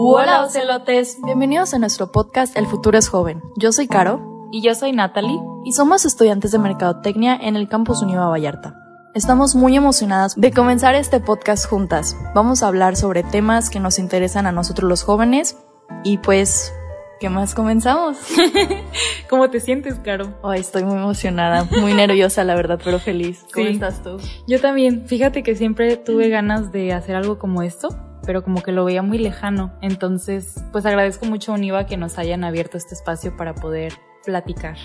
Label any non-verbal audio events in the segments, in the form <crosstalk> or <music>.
Hola ocelotes, bienvenidos a nuestro podcast El futuro es joven. Yo soy Caro y yo soy Natalie y somos estudiantes de Mercadotecnia en el campus Univa Vallarta. Estamos muy emocionadas de comenzar este podcast juntas. Vamos a hablar sobre temas que nos interesan a nosotros los jóvenes y pues ¿Qué más comenzamos? <laughs> ¿Cómo te sientes, Caro? Ay, estoy muy emocionada, muy nerviosa, la verdad, pero feliz. ¿Cómo estás tú? Yo también. Fíjate que siempre tuve ganas de hacer algo como esto, pero como que lo veía muy lejano. Entonces, pues agradezco mucho a Univa que nos hayan abierto este espacio para poder platicar.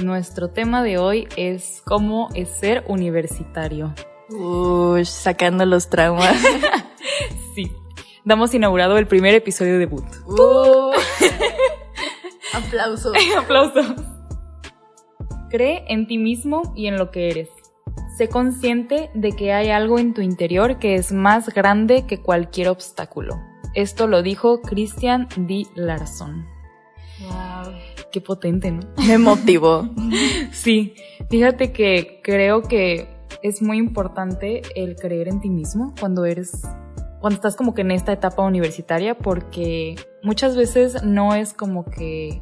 Nuestro tema de hoy es cómo es ser universitario. Uy, sacando los traumas. <laughs> sí. Damos inaugurado el primer episodio de debut. <laughs> Aplausos. Aplausos. Cree en ti mismo y en lo que eres. Sé consciente de que hay algo en tu interior que es más grande que cualquier obstáculo. Esto lo dijo Christian D. Larson. Wow. Qué potente, ¿no? <laughs> Me motivó. sí, fíjate que creo que es muy importante el creer en ti mismo cuando eres cuando estás como que en esta etapa universitaria porque muchas veces no es como que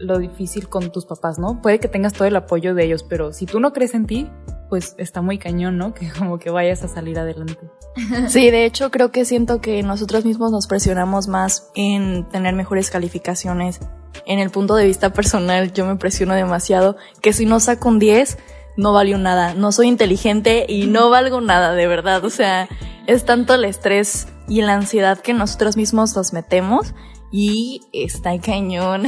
lo difícil con tus papás, ¿no? Puede que tengas todo el apoyo de ellos, pero si tú no crees en ti, pues está muy cañón, ¿no? Que como que vayas a salir adelante. <laughs> Sí, de hecho creo que siento que nosotros mismos nos presionamos más en tener mejores calificaciones. En el punto de vista personal yo me presiono demasiado que si no saco un 10 no valió nada, no soy inteligente y no valgo nada, de verdad. O sea, es tanto el estrés y la ansiedad que nosotros mismos nos metemos y está cañón.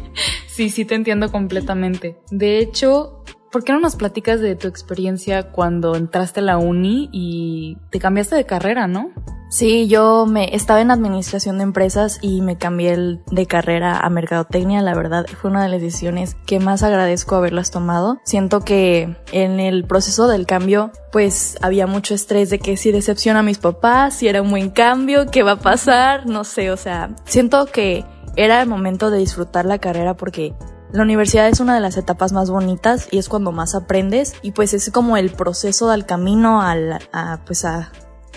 <laughs> sí, sí, te entiendo completamente. De hecho, ¿por qué no nos platicas de tu experiencia cuando entraste a la uni y te cambiaste de carrera, no? Sí, yo me estaba en administración de empresas y me cambié de carrera a mercadotecnia. La verdad fue una de las decisiones que más agradezco haberlas tomado. Siento que en el proceso del cambio, pues había mucho estrés de que si decepciona a mis papás, si era un buen cambio, qué va a pasar, no sé, o sea, siento que era el momento de disfrutar la carrera porque la universidad es una de las etapas más bonitas y es cuando más aprendes y pues es como el proceso del camino al, a, pues a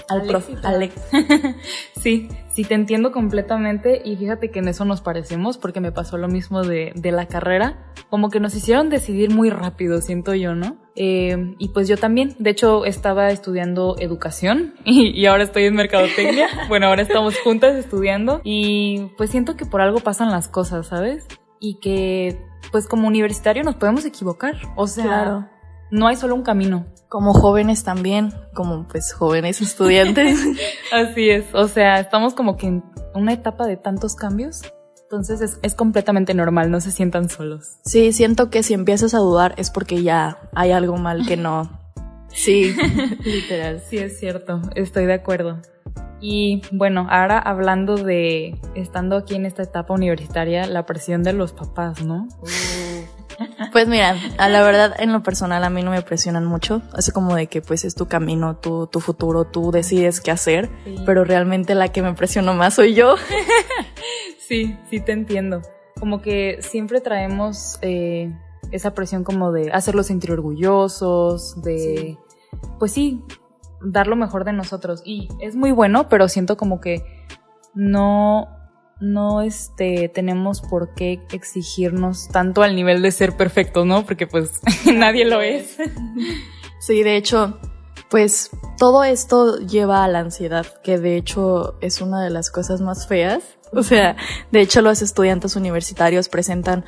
al <laughs> sí, sí, te entiendo completamente y fíjate que en eso nos parecemos porque me pasó lo mismo de, de la carrera, como que nos hicieron decidir muy rápido, siento yo, ¿no? Eh, y pues yo también, de hecho estaba estudiando educación <laughs> y, y ahora estoy en mercadotecnia, <laughs> bueno, ahora estamos juntas estudiando y pues siento que por algo pasan las cosas, ¿sabes? Y que pues como universitario nos podemos equivocar, o sea, claro. no hay solo un camino, como jóvenes también, como pues jóvenes estudiantes. <laughs> Así es, o sea, estamos como que en una etapa de tantos cambios, entonces es, es, completamente normal, no se sientan solos. Sí, siento que si empiezas a dudar es porque ya hay algo mal que no. Sí, <laughs> literal. Sí, es cierto, estoy de acuerdo. Y bueno, ahora hablando de estando aquí en esta etapa universitaria, la presión de los papás, ¿no? Pues mira, a la verdad, en lo personal a mí no me presionan mucho. Es como de que pues es tu camino, tu, tu futuro, tú decides qué hacer, pero realmente la que me presionó más soy yo. <laughs> sí, sí te entiendo. Como que siempre traemos eh, esa presión como de hacerlos sentir orgullosos, de, pues sí, dar lo mejor de nosotros. Y es muy bueno, pero siento como que no, no este, tenemos por qué exigirnos tanto al nivel de ser perfectos, ¿no? Porque pues <laughs> nadie lo es. <laughs> Sí, de hecho, pues todo esto lleva a la ansiedad, que de hecho es una de las cosas más feas. O sea, de hecho los estudiantes universitarios presentan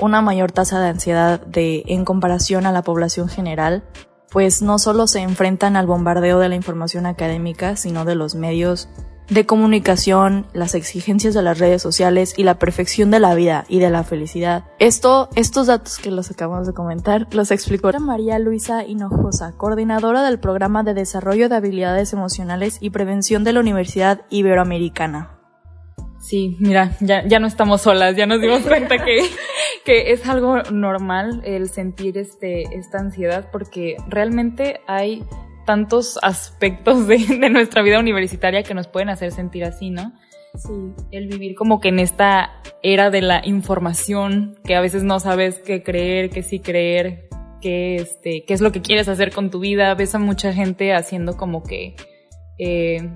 una mayor tasa de ansiedad de, en comparación a la población general, pues no solo se enfrentan al bombardeo de la información académica, sino de los medios de comunicación, las exigencias de las redes sociales y la perfección de la vida y de la felicidad. Esto, estos datos que los acabamos de comentar, los explicó María Luisa Hinojosa, coordinadora del programa de desarrollo de habilidades emocionales y prevención de la Universidad Iberoamericana. Sí, mira, ya, ya no estamos solas, ya nos dimos cuenta que, <laughs> que es algo normal el sentir este, esta ansiedad porque realmente hay tantos aspectos de, de, nuestra vida universitaria que nos pueden hacer sentir así, ¿no? Sí. El vivir como que en esta era de la información, que a veces no sabes qué creer, qué sí creer, qué, este, qué es lo que quieres hacer con tu vida. Ves a mucha gente haciendo como que, eh,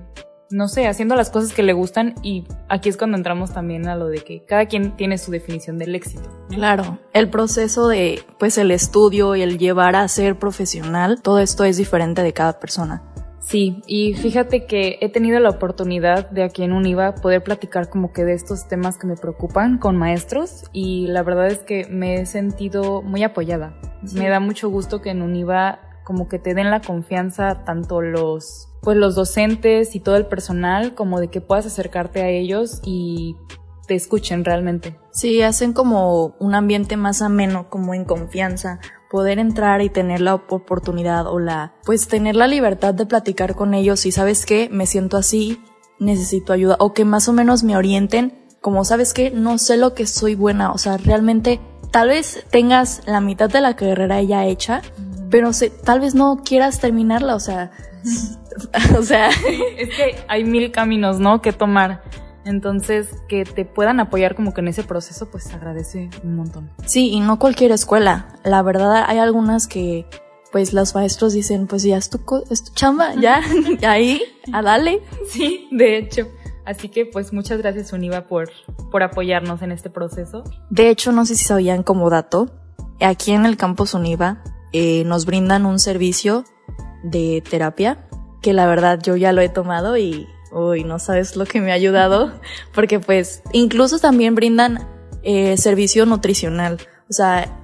no sé, haciendo las cosas que le gustan y aquí es cuando entramos también a lo de que cada quien tiene su definición del éxito. Claro, el proceso de pues el estudio y el llevar a ser profesional, todo esto es diferente de cada persona. Sí, y fíjate que he tenido la oportunidad de aquí en Univa poder platicar como que de estos temas que me preocupan con maestros y la verdad es que me he sentido muy apoyada. Me da mucho gusto que en Univa como que te den la confianza tanto los pues los docentes y todo el personal como de que puedas acercarte a ellos y te escuchen realmente. Sí, hacen como un ambiente más ameno, como en confianza, poder entrar y tener la oportunidad o la, pues tener la libertad de platicar con ellos y sabes qué, me siento así, necesito ayuda o que más o menos me orienten, como sabes qué, no sé lo que soy buena, o sea, realmente tal vez tengas la mitad de la carrera ya hecha, pero se, tal vez no quieras terminarla, o sea, <laughs> o sea, es que hay mil caminos, ¿no? Que tomar. Entonces, que te puedan apoyar como que en ese proceso, pues agradece un montón. Sí, y no cualquier escuela. La verdad, hay algunas que, pues los maestros dicen, pues ya es tu, es tu chamba, ya, <laughs> <laughs> ahí, a dale. Sí, de hecho. Así que, pues muchas gracias, Univa, por, por apoyarnos en este proceso. De hecho, no sé si sabían como dato, aquí en el campus Univa eh, nos brindan un servicio de terapia que la verdad yo ya lo he tomado y uy, no sabes lo que me ha ayudado <laughs> porque pues incluso también brindan eh, servicio nutricional. O sea,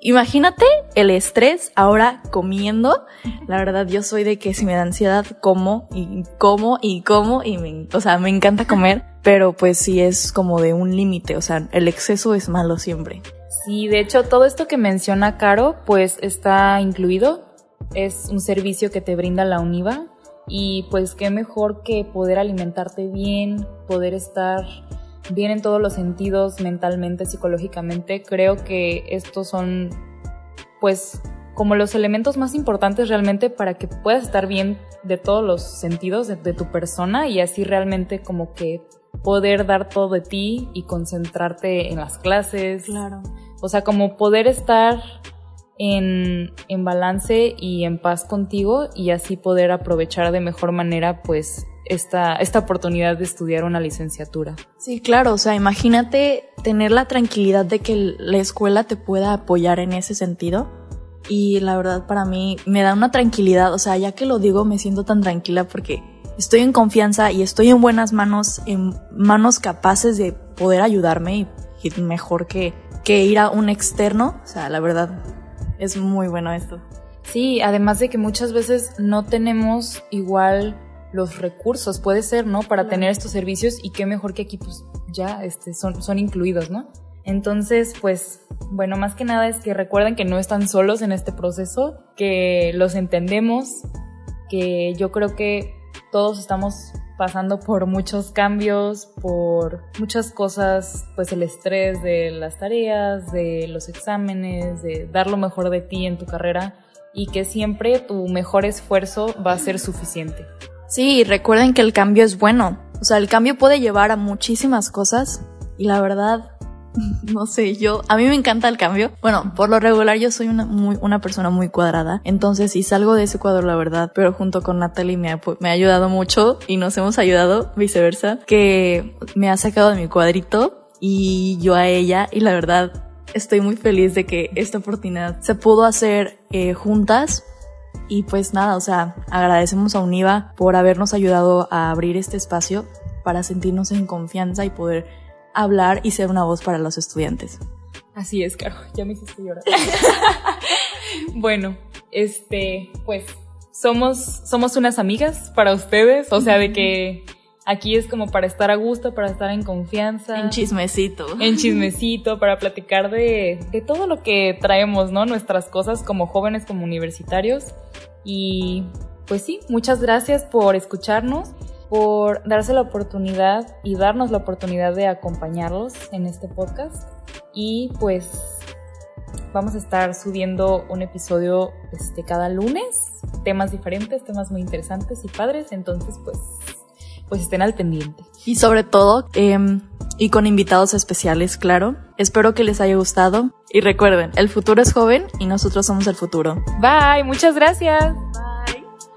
imagínate el estrés ahora comiendo. La verdad yo soy de que si me da ansiedad como y como y como y me, o sea, me encanta comer, pero pues sí es como de un límite, o sea, el exceso es malo siempre. Sí, de hecho todo esto que menciona Caro pues está incluido. Es un servicio que te brinda la UNIVA y pues qué mejor que poder alimentarte bien, poder estar bien en todos los sentidos, mentalmente, psicológicamente. Creo que estos son pues como los elementos más importantes realmente para que puedas estar bien de todos los sentidos de, tu persona y así realmente como que poder dar todo de ti y concentrarte en las clases. Claro. O sea, como poder estar en, en balance y en paz contigo y así poder aprovechar de mejor manera pues esta, esta oportunidad de estudiar una licenciatura. Sí, claro, o sea, imagínate tener la tranquilidad de que la escuela te pueda apoyar en ese sentido. Y la verdad para mí me da una tranquilidad, o sea, ya que lo digo me siento tan tranquila porque estoy en confianza y estoy en buenas manos, en manos capaces de poder ayudarme y, mejor que, que ir a un externo, o sea, la verdad es muy bueno esto. Sí, además de que muchas veces no tenemos igual los recursos, puede ser, ¿no? Para tener estos servicios y qué mejor que aquí pues ya este, son, son incluidos, ¿no? Entonces, pues, bueno, más que nada es que recuerden que no están solos en este proceso, que los entendemos, que yo creo que todos estamos pasando por muchos cambios, por muchas cosas, pues el estrés de las tareas, de los exámenes, de dar lo mejor de ti en tu carrera y que siempre tu mejor esfuerzo va a ser suficiente. Sí, recuerden que el cambio es bueno. O sea, el cambio puede llevar a muchísimas cosas y la verdad <laughs> no sé, yo, a mí me encanta el cambio. Bueno, por lo regular yo soy una, muy, una persona muy cuadrada, entonces si salgo de ese cuadro, la verdad, pero junto con Natalie me ha, me ha ayudado mucho y nos hemos ayudado, viceversa, que me ha sacado de mi cuadrito y yo a ella. Y la verdad estoy muy feliz de que esta oportunidad se pudo hacer eh, juntas. Y pues nada, o sea, agradecemos a Univa por habernos ayudado a abrir este espacio para sentirnos en confianza y poder hablar y ser una voz para los estudiantes. Así es, Caro, ya me hiciste llorar. <laughs> bueno, este, pues somos, somos unas amigas para ustedes, o sea, de que aquí es como para estar a gusto, para estar en confianza. En chismecito. En chismecito, para platicar de, de todo lo que traemos, ¿no? Nuestras cosas como jóvenes, como universitarios. Y pues sí, muchas gracias por escucharnos por darse la oportunidad y darnos la oportunidad de acompañarlos en este podcast. Y pues vamos a estar subiendo un episodio este, cada lunes, temas diferentes, temas muy interesantes y padres, entonces pues, pues estén al pendiente. Y sobre todo, em, y con invitados especiales, claro. Espero que les haya gustado y recuerden, el futuro es joven y nosotros somos el futuro. Bye, muchas gracias.